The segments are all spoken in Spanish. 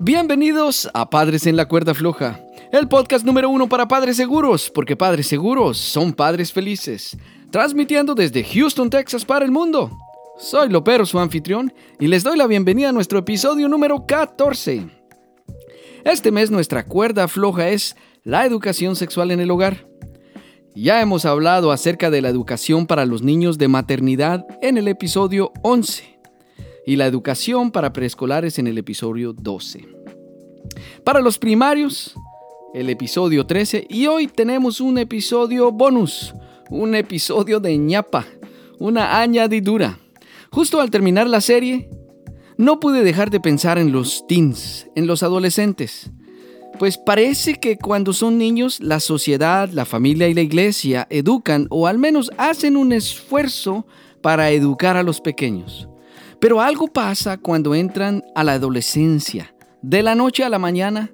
Bienvenidos a Padres en la Cuerda Floja, el podcast número uno para padres seguros, porque padres seguros son padres felices. Transmitiendo desde Houston, Texas para el mundo. Soy Lopero, su anfitrión, y les doy la bienvenida a nuestro episodio número 14. Este mes nuestra cuerda floja es la educación sexual en el hogar. Ya hemos hablado acerca de la educación para los niños de maternidad en el episodio 11 y la educación para preescolares en el episodio 12. Para los primarios, el episodio 13 y hoy tenemos un episodio bonus, un episodio de ñapa, una añadidura. Justo al terminar la serie, no pude dejar de pensar en los teens, en los adolescentes. Pues parece que cuando son niños, la sociedad, la familia y la iglesia educan o al menos hacen un esfuerzo para educar a los pequeños. Pero algo pasa cuando entran a la adolescencia. De la noche a la mañana,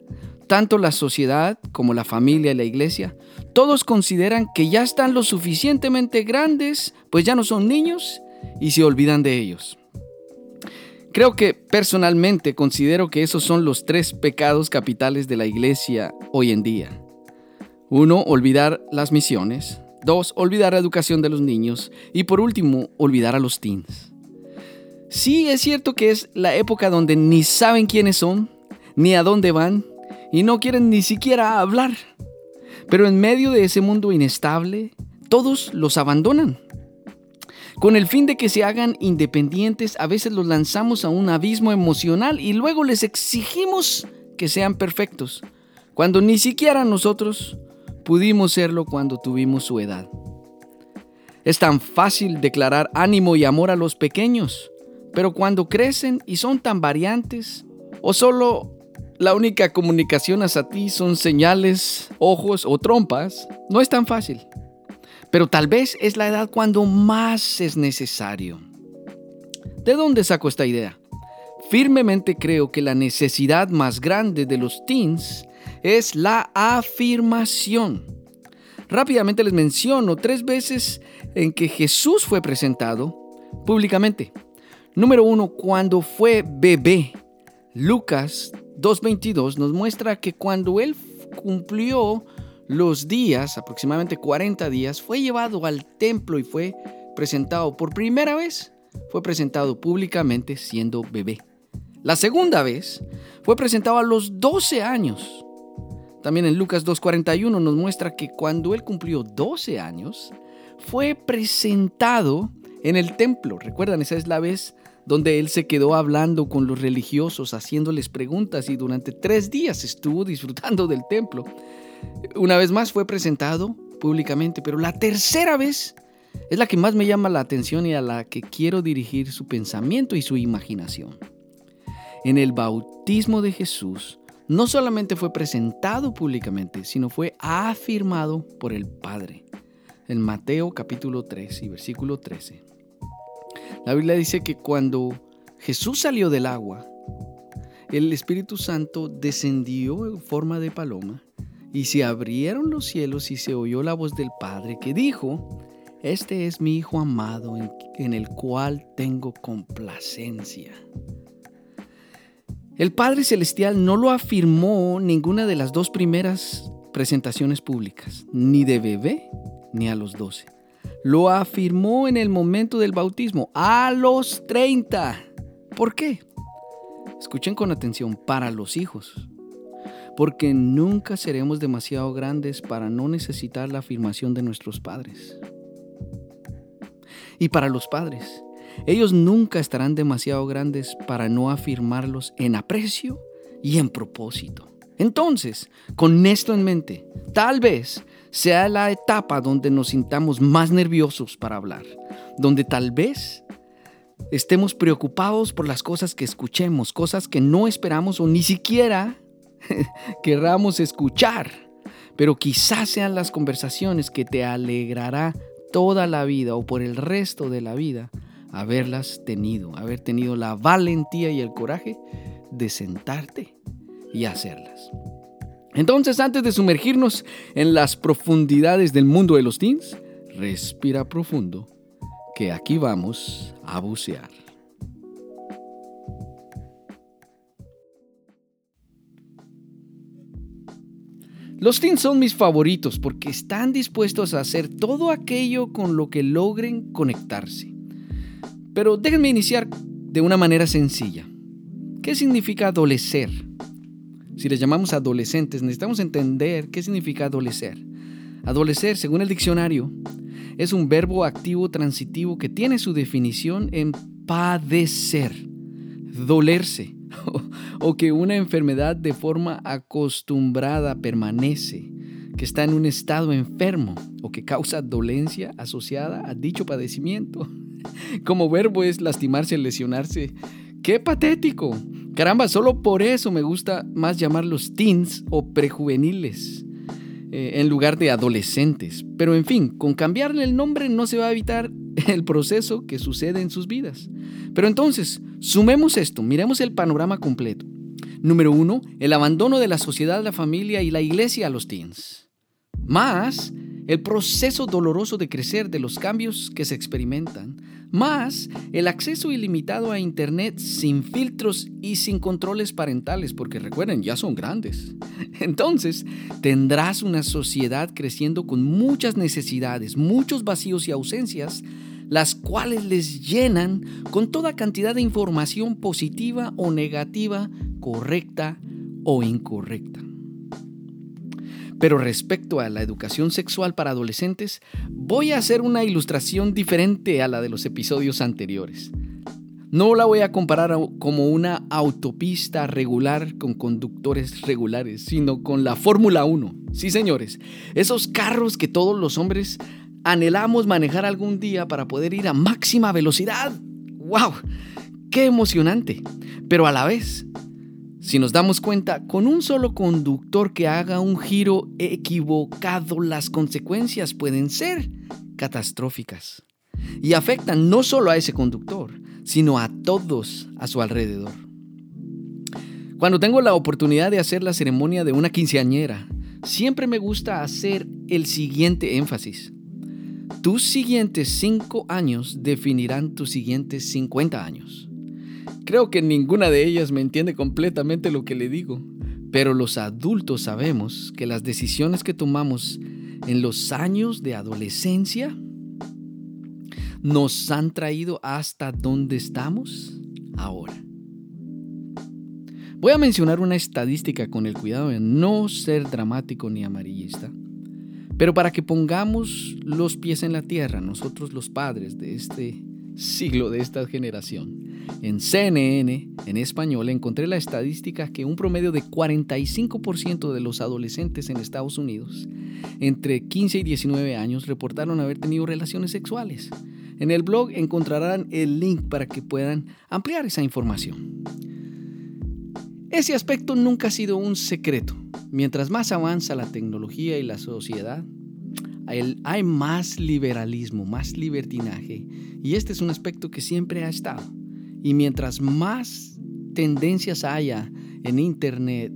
tanto la sociedad como la familia y la iglesia, todos consideran que ya están lo suficientemente grandes, pues ya no son niños y se olvidan de ellos. Creo que personalmente considero que esos son los tres pecados capitales de la iglesia hoy en día. Uno, olvidar las misiones. Dos, olvidar la educación de los niños. Y por último, olvidar a los teens. Sí, es cierto que es la época donde ni saben quiénes son, ni a dónde van, y no quieren ni siquiera hablar. Pero en medio de ese mundo inestable, todos los abandonan. Con el fin de que se hagan independientes, a veces los lanzamos a un abismo emocional y luego les exigimos que sean perfectos, cuando ni siquiera nosotros pudimos serlo cuando tuvimos su edad. Es tan fácil declarar ánimo y amor a los pequeños, pero cuando crecen y son tan variantes, o solo la única comunicación hacia ti son señales, ojos o trompas, no es tan fácil. Pero tal vez es la edad cuando más es necesario. ¿De dónde saco esta idea? Firmemente creo que la necesidad más grande de los teens es la afirmación. Rápidamente les menciono tres veces en que Jesús fue presentado públicamente. Número uno, cuando fue bebé. Lucas 2.22 nos muestra que cuando él cumplió los días, aproximadamente 40 días, fue llevado al templo y fue presentado por primera vez, fue presentado públicamente siendo bebé. La segunda vez fue presentado a los 12 años. También en Lucas 2.41 nos muestra que cuando él cumplió 12 años, fue presentado en el templo. Recuerdan, esa es la vez donde él se quedó hablando con los religiosos, haciéndoles preguntas y durante tres días estuvo disfrutando del templo. Una vez más fue presentado públicamente, pero la tercera vez es la que más me llama la atención y a la que quiero dirigir su pensamiento y su imaginación. En el bautismo de Jesús, no solamente fue presentado públicamente, sino fue afirmado por el Padre. En Mateo capítulo 3 y versículo 13. La Biblia dice que cuando Jesús salió del agua, el Espíritu Santo descendió en forma de paloma y se abrieron los cielos y se oyó la voz del Padre que dijo, Este es mi Hijo amado en, el cual tengo complacencia. El Padre Celestial no lo afirmó ninguna de las dos primeras presentaciones públicas, ni de bebé ni a los doce lo afirmó en el momento del bautismo, a los 30. ¿Por qué? Escuchen con atención, para los hijos. Porque nunca seremos demasiado grandes para no necesitar la afirmación de nuestros padres. Y para los padres, ellos nunca estarán demasiado grandes para no afirmarlos en aprecio y en propósito. Entonces, con esto en mente, tal vez sea la etapa donde nos sintamos más nerviosos para hablar, donde tal vez estemos preocupados por las cosas que escuchemos, cosas que no esperamos o ni siquiera querramos escuchar, pero quizás sean las conversaciones que te alegrará toda la vida o por el resto de la vida haberlas tenido, haber tenido la valentía y el coraje de sentarte y hacerlas. Entonces, antes de sumergirnos en las profundidades del mundo de los teens, respira profundo, que aquí vamos a bucear. Los teens son mis favoritos porque están dispuestos a hacer todo aquello con lo que logren conectarse. Pero déjenme iniciar de una manera sencilla. ¿Qué significa adolecer? Si les llamamos adolescentes, necesitamos entender qué significa adolecer. Adolecer, según el diccionario, es un verbo activo transitivo que tiene su definición en padecer, dolerse, o que una enfermedad de forma acostumbrada permanece, que está en un estado enfermo o que causa dolencia asociada a dicho padecimiento. Como verbo es lastimarse, lesionarse. ¡Qué patético! Caramba, solo por eso me gusta más llamarlos teens o prejuveniles eh, en lugar de adolescentes. Pero en fin, con cambiarle el nombre no se va a evitar el proceso que sucede en sus vidas. Pero entonces, sumemos esto, miremos el panorama completo. Número uno, el abandono de la sociedad, la familia y la iglesia a los teens. Más el proceso doloroso de crecer de los cambios que se experimentan. Más el acceso ilimitado a Internet sin filtros y sin controles parentales, porque recuerden, ya son grandes. Entonces, tendrás una sociedad creciendo con muchas necesidades, muchos vacíos y ausencias las cuales les llenan con toda cantidad de información positiva o negativa, correcta o incorrecta. Pero respecto a la educación sexual para adolescentes, voy a hacer una ilustración diferente a la de los episodios anteriores. No la voy a comparar como una autopista regular con conductores regulares, sino con la Fórmula 1. Sí, señores, esos carros que todos los hombres anhelamos manejar algún día para poder ir a máxima velocidad. ¡Wow! ¡Qué emocionante! Pero a la vez, si nos damos cuenta, con un solo conductor que haga un giro equivocado, las consecuencias pueden ser catastróficas y afectan no solo a ese conductor, sino a todos a su alrededor. Cuando tengo la oportunidad de hacer la ceremonia de una quinceañera, siempre me gusta hacer el siguiente énfasis. Tus siguientes cinco años definirán tus siguientes 50 años. Creo que ninguna de ellas me entiende completamente lo que le digo, pero los adultos sabemos que las decisiones que tomamos en los años de adolescencia nos han traído hasta donde estamos ahora. Voy a mencionar una estadística con el cuidado de no ser dramático ni amarillista pero para que pongamos los pies en la tierra, nosotros los padres de este siglo, de esta generación, en CNN, en español, encontré la estadística que un promedio de 45% de los adolescentes en Estados Unidos entre 15 y 19 años reportaron haber tenido relaciones sexuales. En el blog encontrarán el link para que puedan ampliar esa información. Ese aspecto nunca ha sido un secreto. Mientras más avanza la tecnología y la sociedad, hay más liberalismo, más libertinaje. Y este es un aspecto que siempre ha estado. Y mientras más tendencias haya en Internet,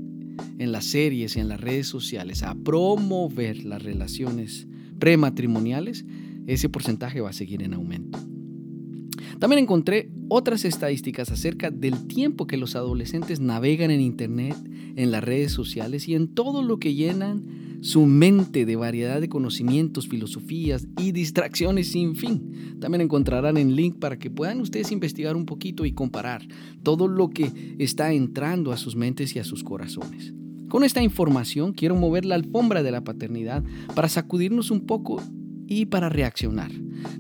en las series y en las redes sociales a promover las relaciones prematrimoniales, ese porcentaje va a seguir en aumento. También encontré otras estadísticas acerca del tiempo que los adolescentes navegan en Internet, en las redes sociales y en todo lo que llenan su mente de variedad de conocimientos, filosofías y distracciones sin fin. También encontrarán el link para que puedan ustedes investigar un poquito y comparar todo lo que está entrando a sus mentes y a sus corazones. Con esta información quiero mover la alfombra de la paternidad para sacudirnos un poco y para reaccionar.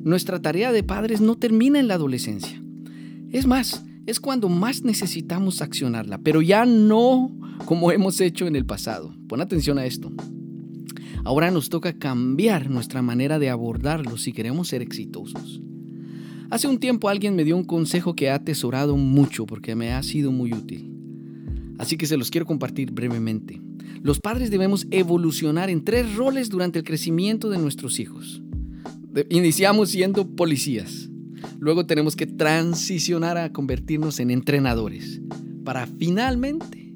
Nuestra tarea de padres no termina en la adolescencia. Es más, es cuando más necesitamos accionarla, pero ya no como hemos hecho en el pasado. Pon atención a esto. Ahora nos toca cambiar nuestra manera de abordarlo si queremos ser exitosos. Hace un tiempo alguien me dio un consejo que he atesorado mucho porque me ha sido muy útil. Así que se los quiero compartir brevemente. Los padres debemos evolucionar en tres roles durante el crecimiento de nuestros hijos. Iniciamos siendo policías, Luego tenemos que transicionar a convertirnos en entrenadores para finalmente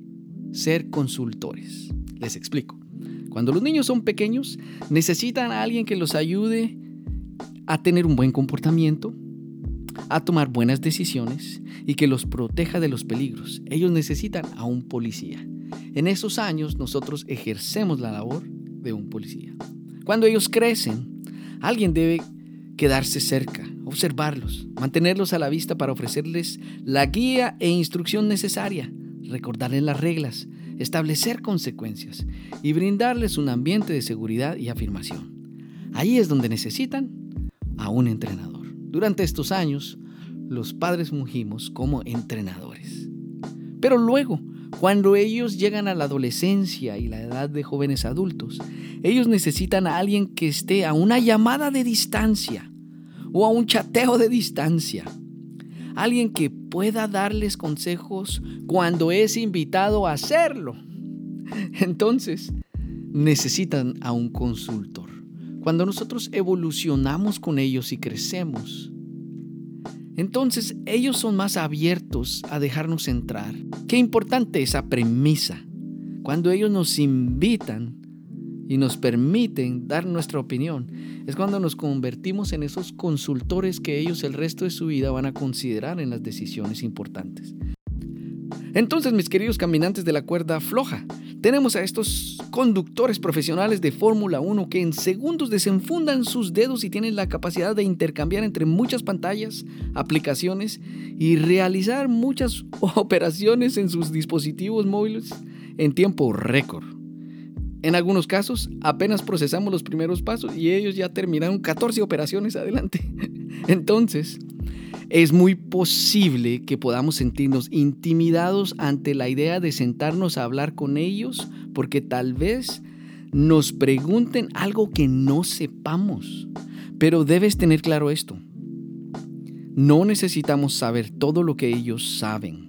ser consultores. Les explico. Cuando los niños son pequeños, necesitan a alguien que los ayude a tener un buen comportamiento, a tomar buenas decisiones y que los proteja de los peligros. Ellos necesitan a un policía. en esos años nosotros ejercemos la labor de un policía. Cuando ellos crecen, alguien debe quedarse cerca, observarlos, mantenerlos a la vista para ofrecerles la guía e instrucción necesaria, recordarles las reglas, establecer consecuencias y brindarles un ambiente de seguridad y afirmación. Ahí es donde necesitan a un entrenador. Durante estos años, los padres fungimos como entrenadores. Pero luego, cuando ellos llegan a la adolescencia y la edad de jóvenes adultos, ellos necesitan a alguien que esté a una llamada de distancia o a un chateo de distancia. Alguien que pueda darles consejos cuando es invitado a hacerlo. Entonces, necesitan a un consultor. Cuando nosotros evolucionamos con ellos y crecemos, entonces ellos son más abiertos a dejarnos entrar. Qué importante esa premisa. Cuando ellos nos invitan y nos permiten dar nuestra opinión, es cuando nos convertimos en esos consultores que ellos el resto de su vida van a considerar en las decisiones importantes. Entonces, mis queridos caminantes de la cuerda floja, tenemos a estos conductores profesionales de Fórmula 1 que en segundos desenfundan sus dedos y tienen la capacidad de intercambiar entre muchas pantallas, aplicaciones y realizar muchas operaciones en sus dispositivos móviles en tiempo récord. En algunos casos apenas procesamos los primeros pasos y ellos ya terminaron 14 operaciones adelante. Entonces, es muy posible que podamos sentirnos intimidados ante la idea de sentarnos a hablar con ellos porque tal vez nos pregunten algo que no sepamos. Pero debes tener claro esto. No necesitamos saber todo lo que ellos saben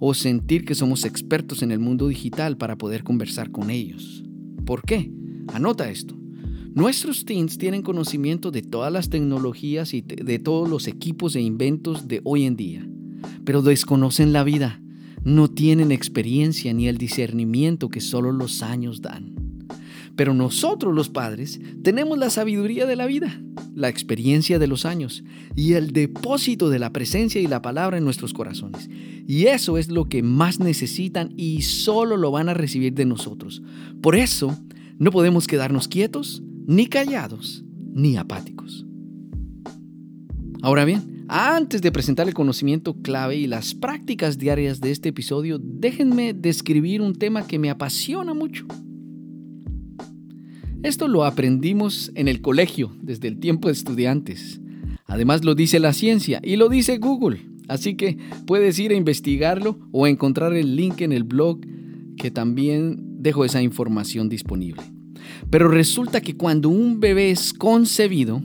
o sentir que somos expertos en el mundo digital para poder conversar con ellos. ¿Por qué? Anota esto. Nuestros teens tienen conocimiento de todas las tecnologías y de todos los equipos e inventos de hoy en día, pero desconocen la vida, no tienen experiencia ni el discernimiento que solo los años dan. Pero nosotros los padres tenemos la sabiduría de la vida, la experiencia de los años y el depósito de la presencia y la palabra en nuestros corazones. Y eso es lo que más necesitan y solo lo van a recibir de nosotros. Por eso, no podemos quedarnos quietos ni callados, ni apáticos. Ahora bien, antes de presentar el conocimiento clave y las prácticas diarias de este episodio, déjenme describir un tema que me apasiona mucho. Esto lo aprendimos en el colegio desde el tiempo de estudiantes. Además lo dice la ciencia y lo dice Google. Así que puedes ir a investigarlo o encontrar el link en el blog que también dejo esa información disponible. Pero resulta que cuando un bebé es concebido,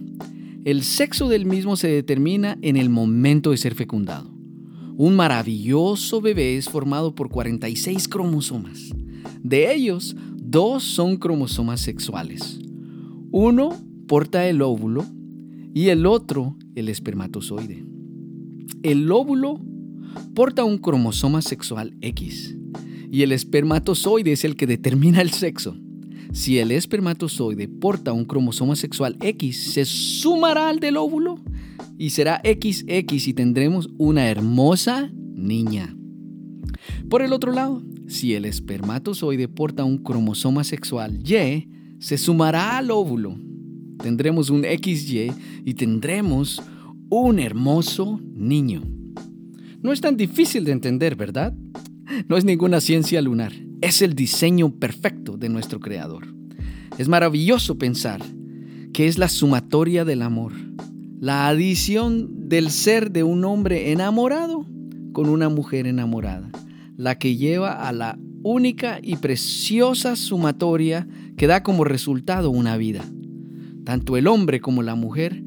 el sexo del mismo se determina en el momento de ser fecundado. Un maravilloso bebé es formado por 46 cromosomas. De ellos, dos son cromosomas sexuales. Uno porta el óvulo y el otro el espermatozoide. El óvulo porta un cromosoma sexual X y el espermatozoide es el que determina el sexo. Si el espermatozoide porta un cromosoma sexual X, se sumará al del óvulo y será XX y tendremos una hermosa niña. Por el otro lado, si el espermatozoide porta un cromosoma sexual Y, se sumará al óvulo. Tendremos un XY y tendremos un hermoso niño. No es tan difícil de entender, ¿verdad? No es ninguna ciencia lunar es el diseño perfecto de nuestro Creador. Es maravilloso pensar que es la sumatoria del amor, la adición del ser de un hombre enamorado con una mujer enamorada, la que lleva a la única y preciosa sumatoria que da como resultado una vida. Tanto el hombre como la mujer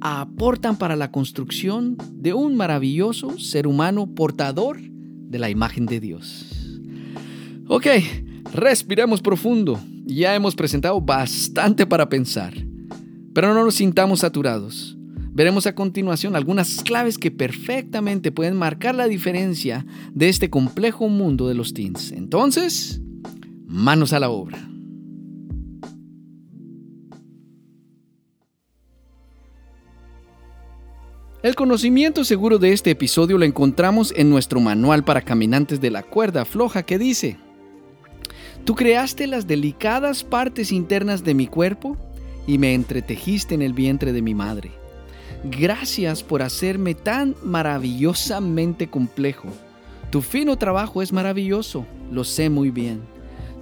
aportan para la construcción de un maravilloso ser humano portador de la imagen de Dios. Ok, respiremos profundo. Ya hemos presentado bastante para pensar, pero no nos sintamos saturados. Veremos a continuación algunas claves que perfectamente pueden marcar la diferencia de este complejo mundo de los teens. Entonces, manos a la obra. El conocimiento seguro de este episodio lo encontramos en nuestro manual para caminantes de la cuerda floja que dice, Tú creaste las delicadas partes internas de mi cuerpo y me entretejiste en el vientre de mi madre. Gracias por hacerme tan maravillosamente complejo. Tu fino trabajo es maravilloso, lo sé muy bien.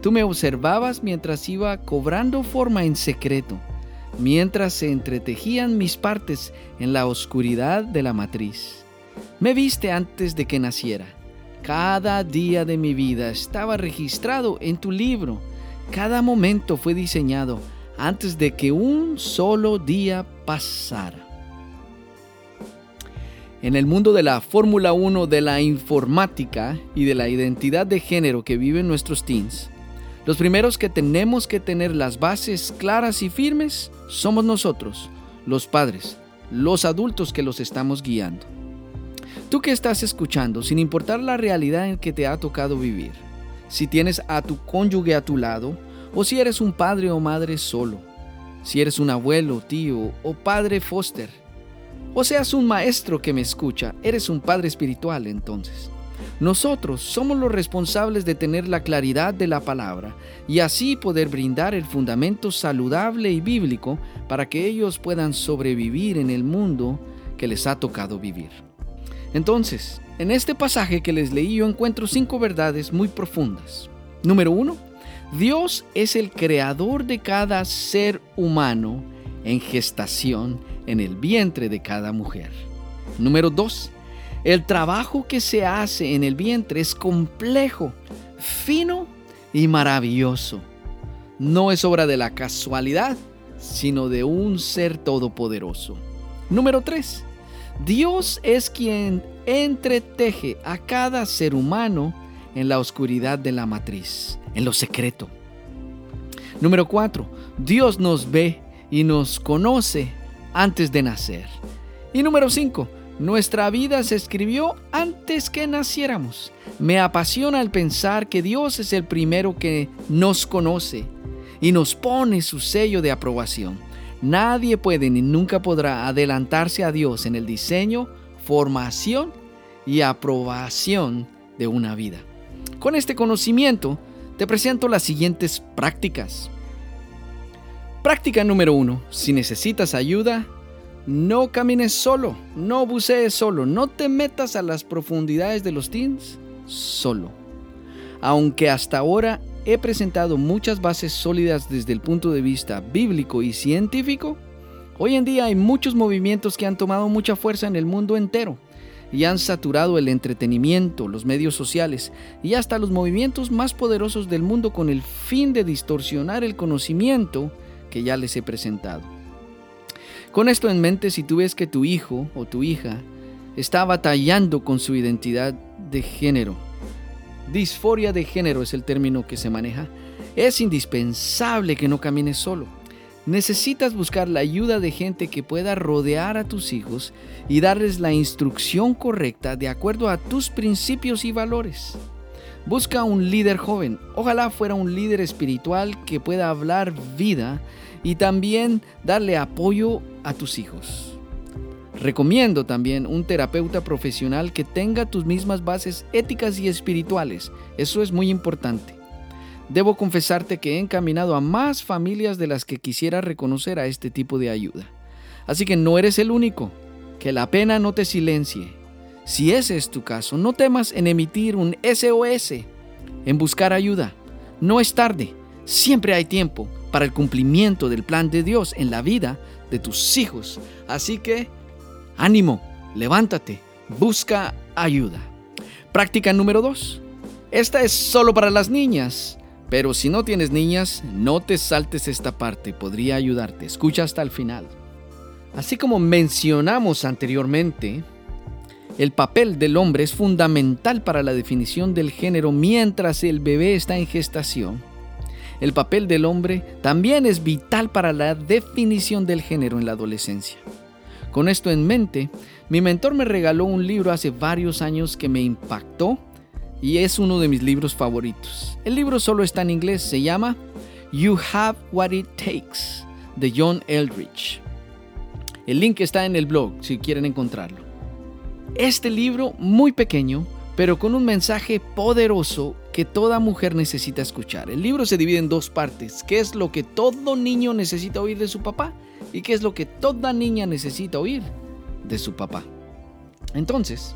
Tú me observabas mientras iba cobrando forma en secreto, mientras se entretejían mis partes en la oscuridad de la matriz. Me viste antes de que naciera. Cada día de mi vida estaba registrado en tu libro. Cada momento fue diseñado antes de que un solo día pasara. En el mundo de la Fórmula 1 de la informática y de la identidad de género que viven nuestros teens, los primeros que tenemos que tener las bases claras y firmes somos nosotros, los padres, los adultos que los estamos guiando. Tú que estás escuchando, sin importar la realidad en que te ha tocado vivir, si tienes a tu cónyuge a tu lado, o si eres un padre o madre solo, si eres un abuelo, tío o padre foster, o seas un maestro que me escucha, eres un padre espiritual entonces. Nosotros somos los responsables de tener la claridad de la palabra y así poder brindar el fundamento saludable y bíblico para que ellos puedan sobrevivir en el mundo que les ha tocado vivir. Entonces, en este pasaje que les leí yo encuentro cinco verdades muy profundas. Número uno, Dios es el creador de cada ser humano en gestación en el vientre de cada mujer. Número dos, el trabajo que se hace en el vientre es complejo, fino y maravilloso. No es obra de la casualidad, sino de un ser todopoderoso. Número 3. Dios es quien entreteje a cada ser humano en la oscuridad de la matriz, en lo secreto. Número 4. Dios nos ve y nos conoce antes de nacer. Y número 5. Nuestra vida se escribió antes que naciéramos. Me apasiona el pensar que Dios es el primero que nos conoce y nos pone su sello de aprobación. Nadie puede ni nunca podrá adelantarse a Dios en el diseño, formación y aprobación de una vida. Con este conocimiento te presento las siguientes prácticas. Práctica número uno. Si necesitas ayuda, no camines solo, no bucees solo, no te metas a las profundidades de los teens solo. Aunque hasta ahora he presentado muchas bases sólidas desde el punto de vista bíblico y científico, hoy en día hay muchos movimientos que han tomado mucha fuerza en el mundo entero y han saturado el entretenimiento, los medios sociales y hasta los movimientos más poderosos del mundo con el fin de distorsionar el conocimiento que ya les he presentado. Con esto en mente, si tú ves que tu hijo o tu hija está batallando con su identidad de género, disforia de género es el término que se maneja, es indispensable que no camines solo. Necesitas buscar la ayuda de gente que pueda rodear a tus hijos y darles la instrucción correcta de acuerdo a tus principios y valores. Busca un líder joven, ojalá fuera un líder espiritual que pueda hablar vida y también darle apoyo a tus hijos. Recomiendo también un terapeuta profesional que tenga tus mismas bases éticas y espirituales. Eso es muy importante. Debo confesarte que he encaminado a más familias de las que quisiera reconocer a este tipo de ayuda. Así que no eres el único. Que la pena no te silencie. Si ese es tu caso, no temas en emitir un SOS, en buscar ayuda. No es tarde. Siempre hay tiempo para el cumplimiento del plan de Dios en la vida de tus hijos. Así que, ánimo, levántate, busca ayuda. Práctica número 2. Esta es solo para las niñas, pero si no tienes niñas, no te saltes esta parte, podría ayudarte. Escucha hasta el final. Así como mencionamos anteriormente, el papel del hombre es fundamental para la definición del género mientras el bebé está en gestación el papel del hombre también es vital para la definición del género en la adolescencia. Con esto en mente, mi mentor me regaló un libro hace varios años que me impactó y es uno de mis libros favoritos. El libro solo está en inglés, se llama You Have What It Takes de John Eldridge. El link está en el blog si quieren encontrarlo. Este libro, muy pequeño, pero con un mensaje poderoso que toda mujer necesita escuchar. El libro se divide en dos partes. ¿Qué es lo que todo niño necesita oír de su papá? ¿Y qué es lo que toda niña necesita oír de su papá? Entonces,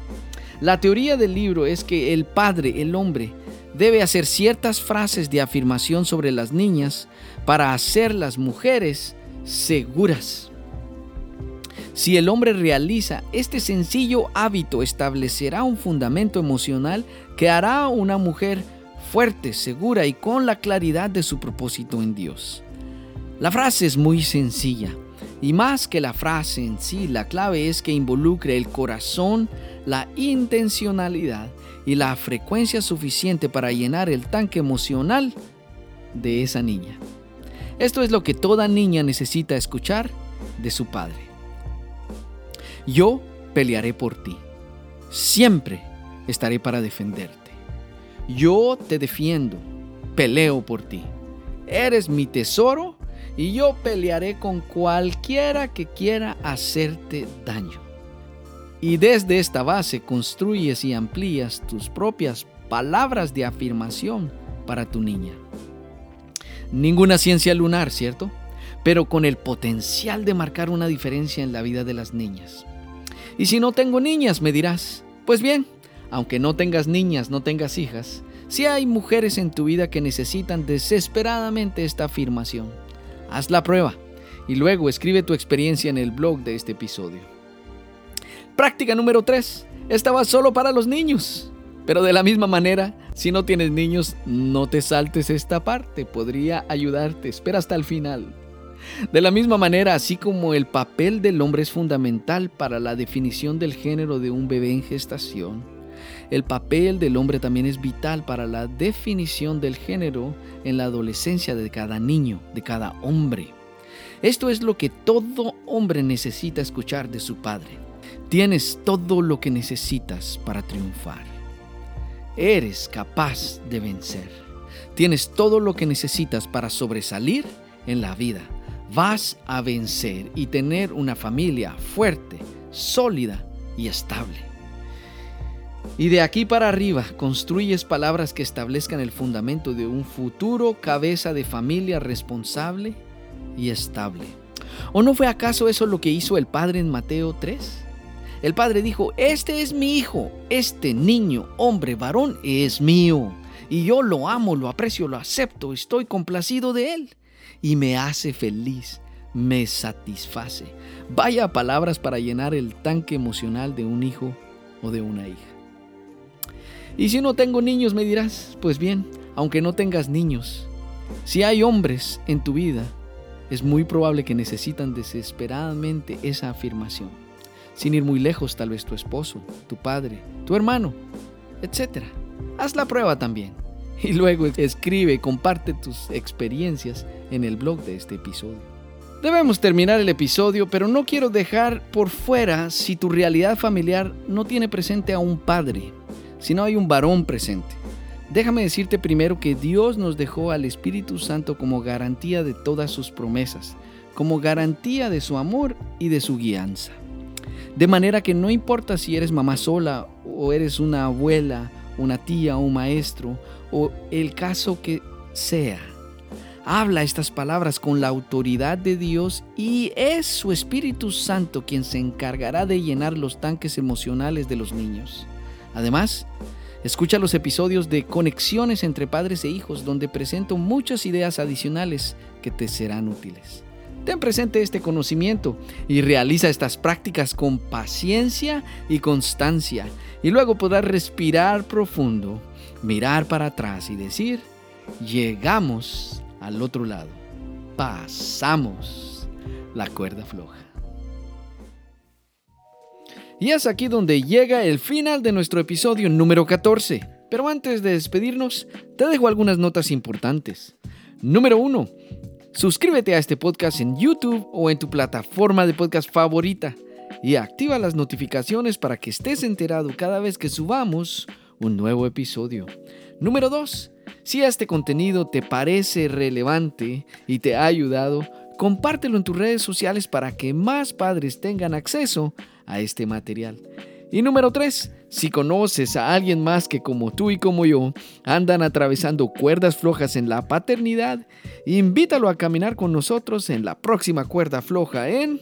la teoría del libro es que el padre, el hombre, debe hacer ciertas frases de afirmación sobre las niñas para hacer las mujeres seguras. Si el hombre realiza este sencillo hábito, establecerá un fundamento emocional que hará a una mujer fuerte, segura y con la claridad de su propósito en Dios. La frase es muy sencilla y más que la frase en sí, la clave es que involucre el corazón, la intencionalidad y la frecuencia suficiente para llenar el tanque emocional de esa niña. Esto es lo que toda niña necesita escuchar de su padre. Yo pelearé por ti. Siempre estaré para defenderte. Yo te defiendo. Peleo por ti. Eres mi tesoro y yo pelearé con cualquiera que quiera hacerte daño. Y desde esta base construyes y amplías tus propias palabras de afirmación para tu niña. Ninguna ciencia lunar, ¿cierto? Pero con el potencial de marcar una diferencia en la vida de las niñas. Y si no tengo niñas, me dirás, pues bien, aunque no tengas niñas, no tengas hijas, si hay mujeres en tu vida que necesitan desesperadamente esta afirmación. Haz la prueba y luego escribe tu experiencia en el blog de este episodio. Práctica número 3. Esta va solo para los niños. Pero de la misma manera, si no tienes niños, no te saltes esta parte, podría ayudarte, espera hasta el final. De la misma manera, así como el papel del hombre es fundamental para la definición del género de un bebé en gestación, el papel del hombre también es vital para la definición del género en la adolescencia de cada niño, de cada hombre. Esto es lo que todo hombre necesita escuchar de su padre. Tienes todo lo que necesitas para triunfar. Eres capaz de vencer. Tienes todo lo que necesitas para sobresalir en la vida. Vas a vencer y tener una familia fuerte, sólida y estable. Y de aquí para arriba construyes palabras que establezcan el fundamento de un futuro cabeza de familia responsable y estable. ¿O no fue acaso eso lo que hizo el Padre en Mateo 3? El Padre dijo, este es mi hijo, este niño, hombre, varón, es mío. Y yo lo amo, lo aprecio, lo acepto, estoy complacido de él. Y me hace feliz, me satisface. Vaya palabras para llenar el tanque emocional de un hijo o de una hija. Y si no tengo niños, me dirás, pues bien, aunque no tengas niños, si hay hombres en tu vida, es muy probable que necesitan desesperadamente esa afirmación. Sin ir muy lejos, tal vez tu esposo, tu padre, tu hermano, etc. Haz la prueba también. Y luego escribe, comparte tus experiencias en el blog de este episodio. Debemos terminar el episodio, pero no quiero dejar por fuera si tu realidad familiar no tiene presente a un padre, si no hay un varón presente. Déjame decirte primero que Dios nos dejó al Espíritu Santo como garantía de todas sus promesas, como garantía de su amor y de su guianza. De manera que no importa si eres mamá sola o eres una abuela, una tía un maestro, o el caso que sea. Habla estas palabras con la autoridad de Dios y es su Espíritu Santo quien se encargará de llenar los tanques emocionales de los niños. Además, escucha los episodios de Conexiones entre Padres e Hijos donde presento muchas ideas adicionales que te serán útiles. Ten presente este conocimiento y realiza estas prácticas con paciencia y constancia y luego podrás respirar profundo, mirar para atrás y decir, llegamos al otro lado, pasamos la cuerda floja. Y es aquí donde llega el final de nuestro episodio número 14. Pero antes de despedirnos, te dejo algunas notas importantes. Número 1. Suscríbete a este podcast en YouTube o en tu plataforma de podcast favorita y activa las notificaciones para que estés enterado cada vez que subamos un nuevo episodio. Número 2. Si este contenido te parece relevante y te ha ayudado, compártelo en tus redes sociales para que más padres tengan acceso a este material. Y número 3. Si conoces a alguien más que como tú y como yo andan atravesando cuerdas flojas en la paternidad, invítalo a caminar con nosotros en la próxima cuerda floja en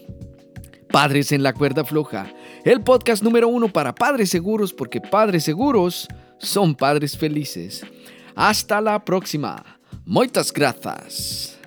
Padres en la cuerda floja, el podcast número uno para padres seguros porque padres seguros son padres felices. Hasta la próxima. Muchas gracias.